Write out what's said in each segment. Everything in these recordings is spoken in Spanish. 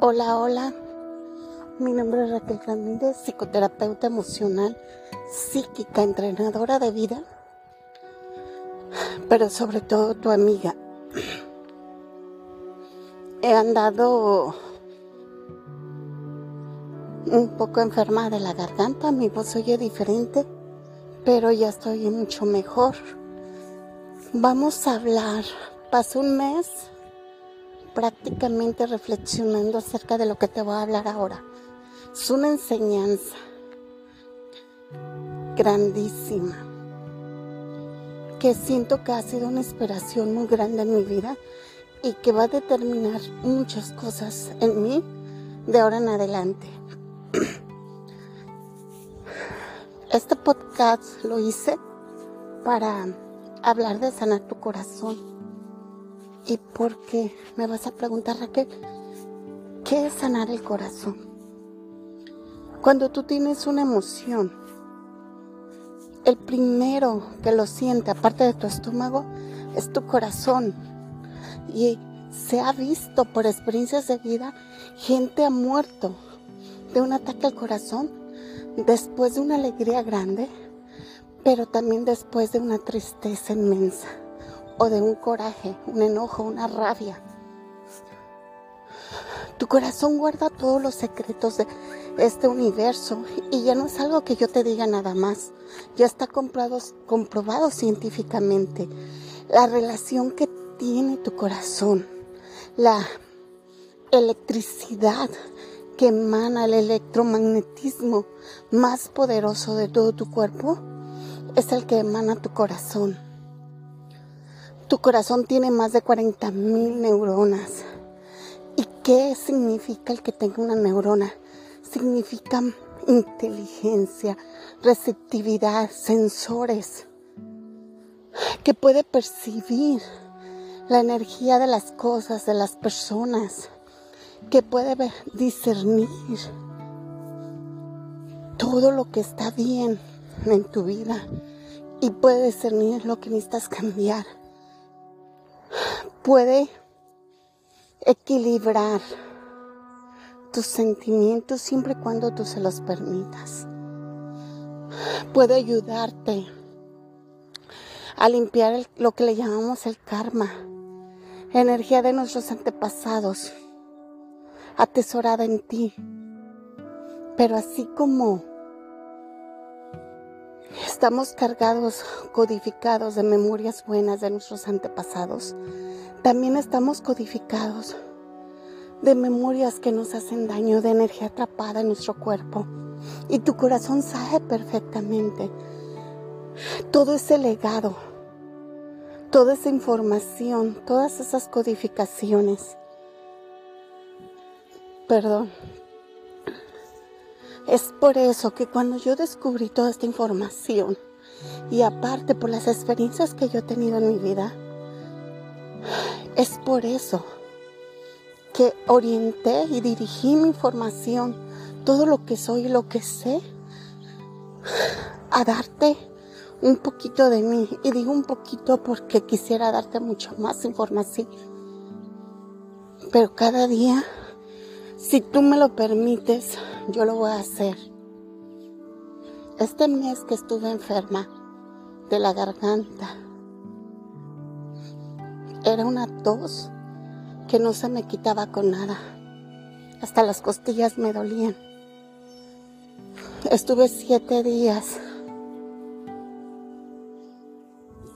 Hola, hola. Mi nombre es Raquel Ramírez, psicoterapeuta emocional, psíquica, entrenadora de vida, pero sobre todo tu amiga. He andado un poco enferma de la garganta, mi voz oye diferente, pero ya estoy mucho mejor. Vamos a hablar. Pasó un mes prácticamente reflexionando acerca de lo que te voy a hablar ahora. Es una enseñanza grandísima que siento que ha sido una inspiración muy grande en mi vida y que va a determinar muchas cosas en mí de ahora en adelante. Este podcast lo hice para hablar de sanar tu corazón ¿Y por qué? Me vas a preguntar, Raquel, ¿qué es sanar el corazón? Cuando tú tienes una emoción, el primero que lo siente, aparte de tu estómago, es tu corazón. Y se ha visto por experiencias de vida, gente ha muerto de un ataque al corazón después de una alegría grande, pero también después de una tristeza inmensa o de un coraje, un enojo, una rabia. Tu corazón guarda todos los secretos de este universo y ya no es algo que yo te diga nada más. Ya está comprobado, comprobado científicamente la relación que tiene tu corazón, la electricidad que emana el electromagnetismo más poderoso de todo tu cuerpo es el que emana tu corazón. Tu corazón tiene más de 40 mil neuronas. ¿Y qué significa el que tenga una neurona? Significa inteligencia, receptividad, sensores, que puede percibir la energía de las cosas, de las personas, que puede discernir todo lo que está bien en tu vida y puede discernir lo que necesitas cambiar puede equilibrar tus sentimientos siempre y cuando tú se los permitas. Puede ayudarte a limpiar lo que le llamamos el karma, energía de nuestros antepasados, atesorada en ti. Pero así como estamos cargados, codificados de memorias buenas de nuestros antepasados, también estamos codificados de memorias que nos hacen daño, de energía atrapada en nuestro cuerpo. Y tu corazón sabe perfectamente todo ese legado, toda esa información, todas esas codificaciones. Perdón. Es por eso que cuando yo descubrí toda esta información, y aparte por las experiencias que yo he tenido en mi vida, es por eso que orienté y dirigí mi información, todo lo que soy y lo que sé, a darte un poquito de mí. Y digo un poquito porque quisiera darte mucho más información. Pero cada día, si tú me lo permites, yo lo voy a hacer. Este mes que estuve enferma de la garganta, era una tos que no se me quitaba con nada. Hasta las costillas me dolían. Estuve siete días.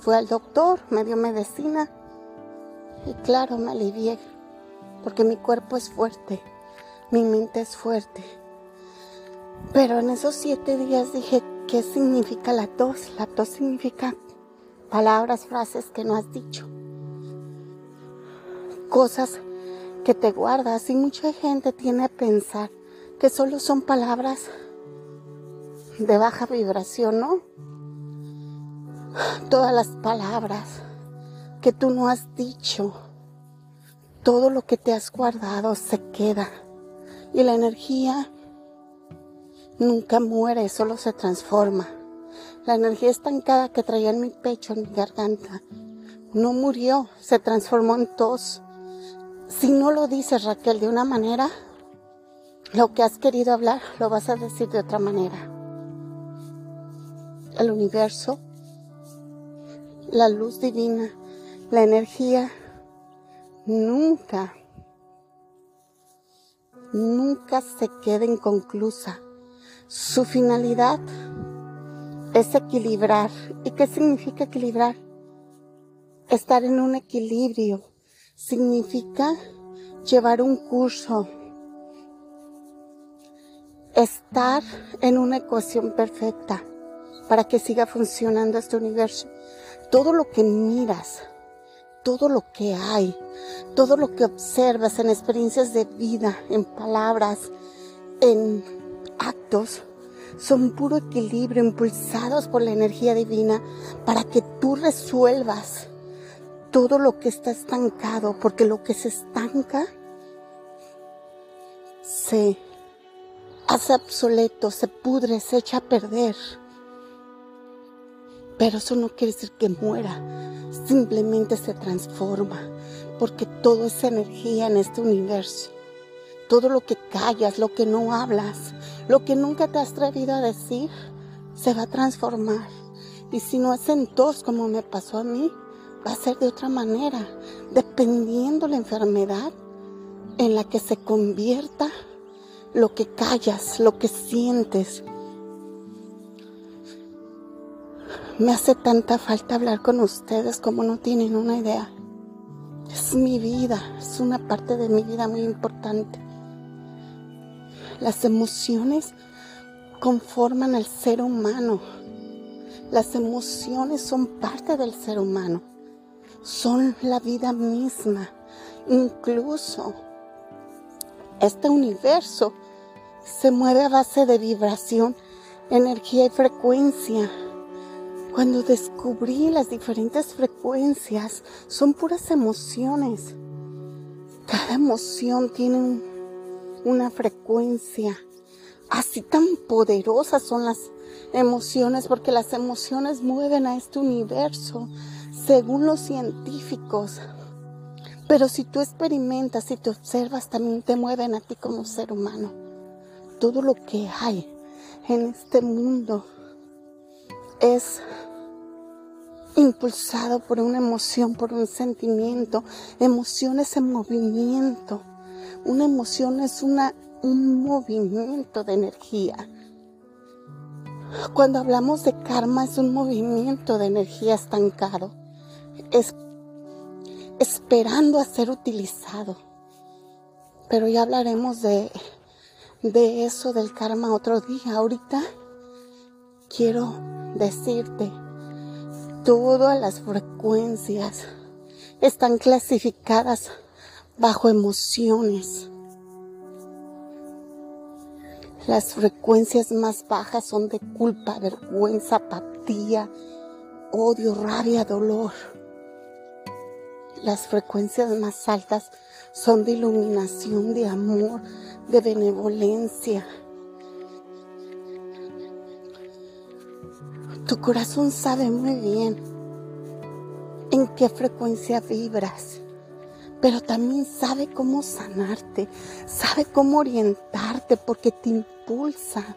Fui al doctor, me dio medicina y claro, me alivié porque mi cuerpo es fuerte, mi mente es fuerte. Pero en esos siete días dije, ¿qué significa la tos? La tos significa palabras, frases que no has dicho cosas que te guardas y mucha gente tiene a pensar que solo son palabras de baja vibración, ¿no? Todas las palabras que tú no has dicho, todo lo que te has guardado se queda y la energía nunca muere, solo se transforma. La energía estancada que traía en mi pecho, en mi garganta, no murió, se transformó en tos si no lo dices, Raquel, de una manera, lo que has querido hablar lo vas a decir de otra manera. El universo, la luz divina, la energía, nunca, nunca se queda inconclusa. Su finalidad es equilibrar. ¿Y qué significa equilibrar? Estar en un equilibrio. Significa llevar un curso, estar en una ecuación perfecta para que siga funcionando este universo. Todo lo que miras, todo lo que hay, todo lo que observas en experiencias de vida, en palabras, en actos, son puro equilibrio impulsados por la energía divina para que tú resuelvas todo lo que está estancado, porque lo que se estanca se hace obsoleto, se pudre, se echa a perder. Pero eso no quiere decir que muera, simplemente se transforma, porque todo es energía en este universo. Todo lo que callas, lo que no hablas, lo que nunca te has atrevido a decir, se va a transformar. Y si no es en tos como me pasó a mí, va a ser de otra manera, dependiendo la enfermedad en la que se convierta lo que callas, lo que sientes. Me hace tanta falta hablar con ustedes como no tienen una idea. Es mi vida, es una parte de mi vida muy importante. Las emociones conforman al ser humano. Las emociones son parte del ser humano. Son la vida misma. Incluso este universo se mueve a base de vibración, energía y frecuencia. Cuando descubrí las diferentes frecuencias, son puras emociones. Cada emoción tiene una frecuencia. Así tan poderosas son las emociones, porque las emociones mueven a este universo, según los científicos. Pero si tú experimentas y te observas, también te mueven a ti como ser humano todo lo que hay en este mundo es impulsado por una emoción, por un sentimiento. Emoción es en movimiento. Una emoción es una, un movimiento de energía. Cuando hablamos de karma es un movimiento de energía estancado. Es esperando a ser utilizado. Pero ya hablaremos de de eso del karma otro día. Ahorita quiero decirte, todas las frecuencias están clasificadas bajo emociones. Las frecuencias más bajas son de culpa, vergüenza, apatía, odio, rabia, dolor. Las frecuencias más altas son de iluminación, de amor, de benevolencia. Tu corazón sabe muy bien en qué frecuencia vibras, pero también sabe cómo sanarte, sabe cómo orientarte porque te impulsa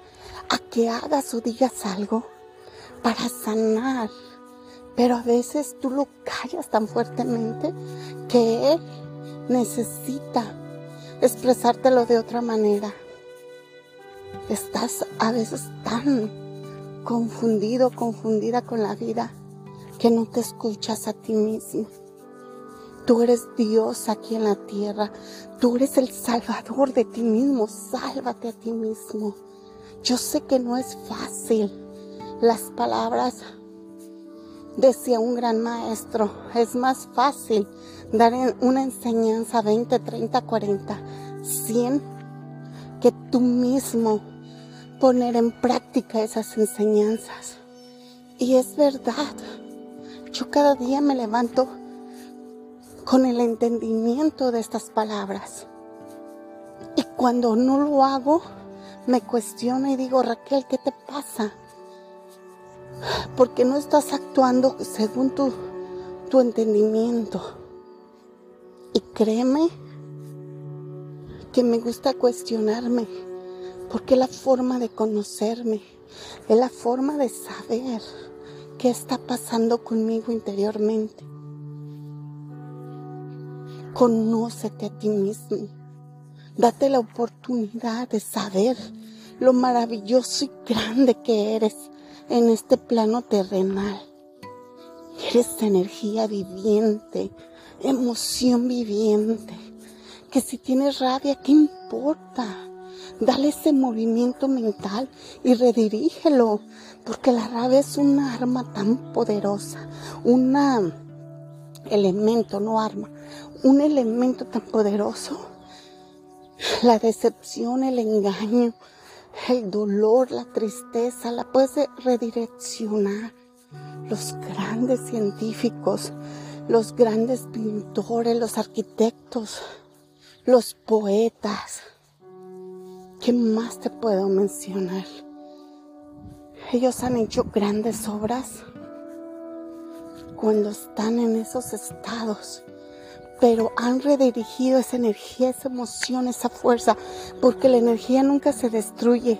a que hagas o digas algo para sanar. Pero a veces tú lo callas tan fuertemente que Él necesita expresártelo de otra manera. Estás a veces tan confundido, confundida con la vida, que no te escuchas a ti mismo. Tú eres Dios aquí en la tierra. Tú eres el salvador de ti mismo. Sálvate a ti mismo. Yo sé que no es fácil. Las palabras, decía un gran maestro, es más fácil dar una enseñanza 20, 30, 40, 100, que tú mismo poner en práctica esas enseñanzas. Y es verdad, yo cada día me levanto con el entendimiento de estas palabras. Y cuando no lo hago, me cuestiono y digo, Raquel, ¿qué te pasa? Porque no estás actuando según tu, tu entendimiento. Y créeme que me gusta cuestionarme, porque la forma de conocerme, es la forma de saber qué está pasando conmigo interiormente. Conócete a ti mismo. Date la oportunidad de saber lo maravilloso y grande que eres en este plano terrenal. Eres energía viviente, emoción viviente. Que si tienes rabia, ¿qué importa? Dale ese movimiento mental y redirígelo, porque la rabia es un arma tan poderosa, un elemento, no arma, un elemento tan poderoso. La decepción, el engaño, el dolor, la tristeza, la puedes redireccionar. Los grandes científicos, los grandes pintores, los arquitectos, los poetas. ¿Qué más te puedo mencionar? Ellos han hecho grandes obras cuando están en esos estados, pero han redirigido esa energía, esa emoción, esa fuerza, porque la energía nunca se destruye,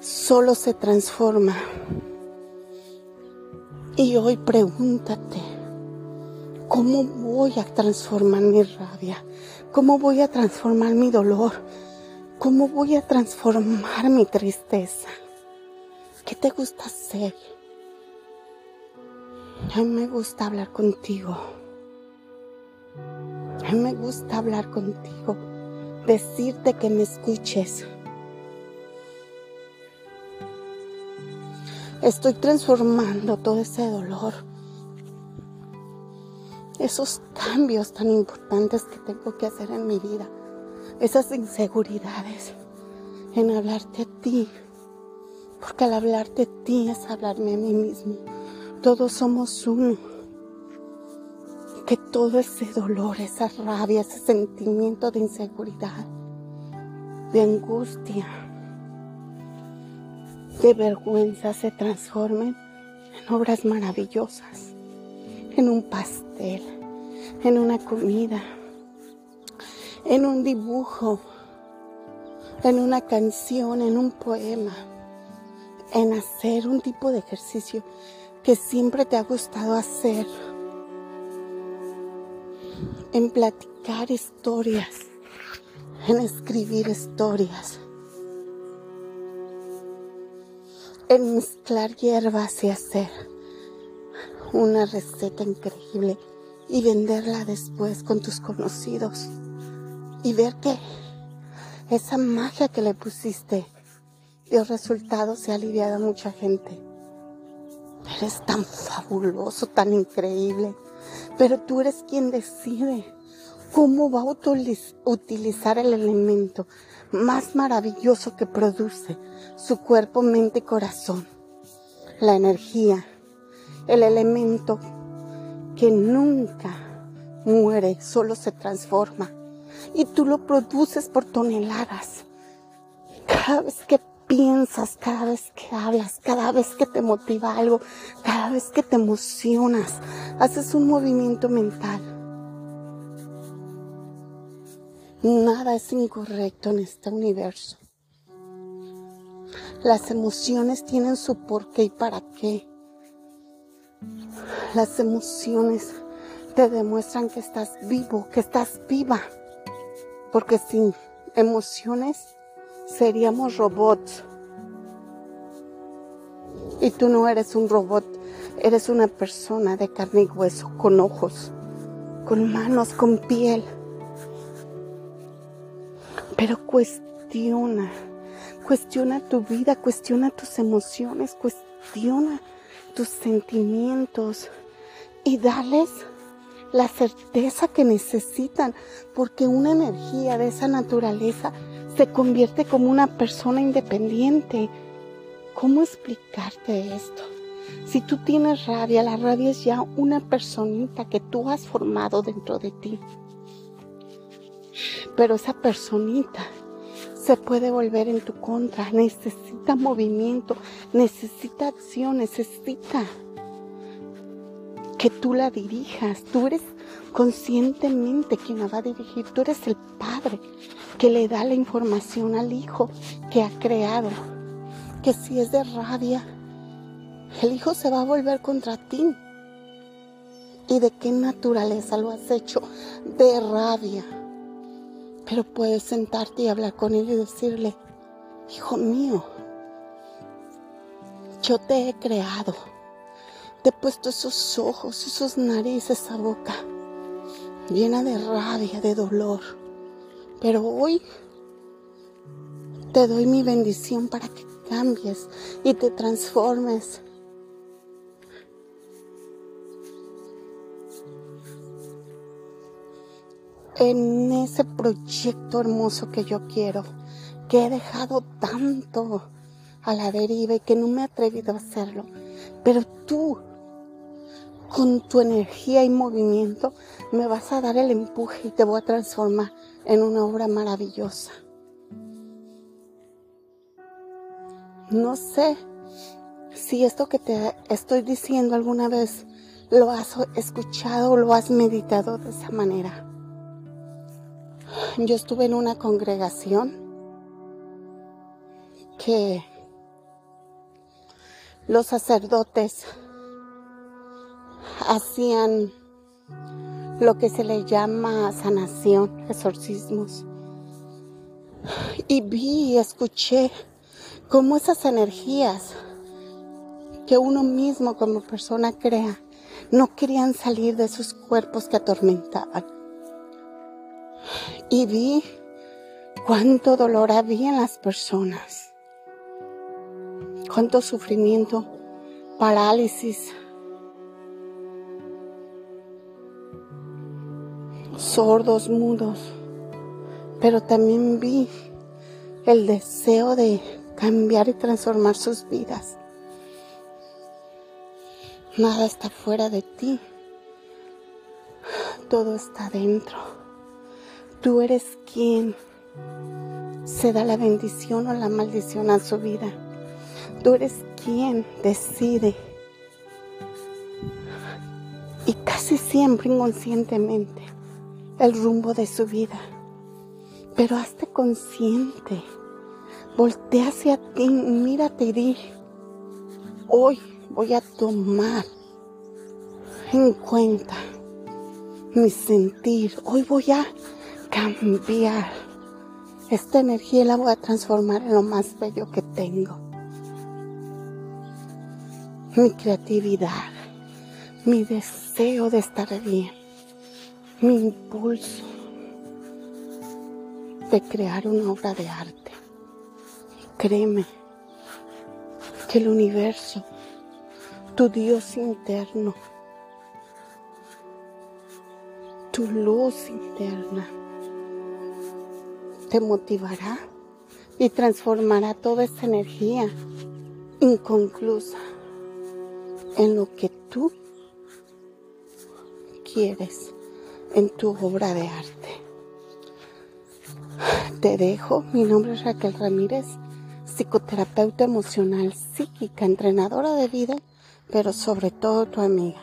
solo se transforma. Y hoy pregúntate, ¿cómo voy a transformar mi rabia? ¿Cómo voy a transformar mi dolor? ¿Cómo voy a transformar mi tristeza? ¿Qué te gusta hacer? A mí me gusta hablar contigo. Me gusta hablar contigo. Decirte que me escuches. Estoy transformando todo ese dolor. Esos cambios tan importantes que tengo que hacer en mi vida. Esas inseguridades en hablarte a ti. Porque al hablarte a ti es hablarme a mí mismo. Todos somos uno. Que todo ese dolor, esa rabia, ese sentimiento de inseguridad, de angustia, de vergüenza se transformen en obras maravillosas, en un pastel, en una comida, en un dibujo, en una canción, en un poema, en hacer un tipo de ejercicio que siempre te ha gustado hacer, en platicar historias, en escribir historias en mezclar hierbas y hacer una receta increíble y venderla después con tus conocidos y ver que esa magia que le pusiste dio resultados y ha aliviado a mucha gente. Eres tan fabuloso, tan increíble, pero tú eres quien decide cómo va a utilizar el elemento más maravilloso que produce su cuerpo, mente y corazón. La energía, el elemento que nunca muere, solo se transforma. Y tú lo produces por toneladas. Cada vez que piensas, cada vez que hablas, cada vez que te motiva algo, cada vez que te emocionas, haces un movimiento mental Nada es incorrecto en este universo. Las emociones tienen su porqué y para qué. Las emociones te demuestran que estás vivo, que estás viva. Porque sin emociones seríamos robots. Y tú no eres un robot, eres una persona de carne y hueso, con ojos, con manos, con piel pero cuestiona, cuestiona tu vida, cuestiona tus emociones, cuestiona tus sentimientos y dales la certeza que necesitan, porque una energía de esa naturaleza se convierte como una persona independiente. ¿Cómo explicarte esto? Si tú tienes rabia, la rabia es ya una personita que tú has formado dentro de ti. Pero esa personita se puede volver en tu contra, necesita movimiento, necesita acción, necesita que tú la dirijas. Tú eres conscientemente quien la va a dirigir. Tú eres el padre que le da la información al hijo que ha creado. Que si es de rabia, el hijo se va a volver contra ti. ¿Y de qué naturaleza lo has hecho? De rabia. Pero puedes sentarte y hablar con él y decirle, hijo mío, yo te he creado. Te he puesto esos ojos, esos narices, esa boca llena de rabia, de dolor. Pero hoy te doy mi bendición para que cambies y te transformes. En ese proyecto hermoso que yo quiero, que he dejado tanto a la deriva y que no me he atrevido a hacerlo. Pero tú, con tu energía y movimiento, me vas a dar el empuje y te voy a transformar en una obra maravillosa. No sé si esto que te estoy diciendo alguna vez lo has escuchado o lo has meditado de esa manera. Yo estuve en una congregación que los sacerdotes hacían lo que se le llama sanación, exorcismos. Y vi y escuché cómo esas energías que uno mismo como persona crea no querían salir de sus cuerpos que atormentaban. Y vi cuánto dolor había en las personas cuánto sufrimiento, parálisis, sordos, mudos, pero también vi el deseo de cambiar y transformar sus vidas. Nada está fuera de ti, todo está dentro. Tú eres quien se da la bendición o la maldición a su vida. Tú eres quien decide. Y casi siempre inconscientemente el rumbo de su vida. Pero hazte consciente. Voltea hacia ti, mírate y di, hoy voy a tomar en cuenta mi sentir. Hoy voy a cambiar. Esta energía la voy a transformar en lo más bello que tengo mi creatividad, mi deseo de estar bien, mi impulso de crear una obra de arte. créeme que el universo, tu Dios interno, tu luz interna, te motivará y transformará toda esa energía inconclusa en lo que tú quieres en tu obra de arte. Te dejo, mi nombre es Raquel Ramírez, psicoterapeuta emocional, psíquica, entrenadora de vida, pero sobre todo tu amiga.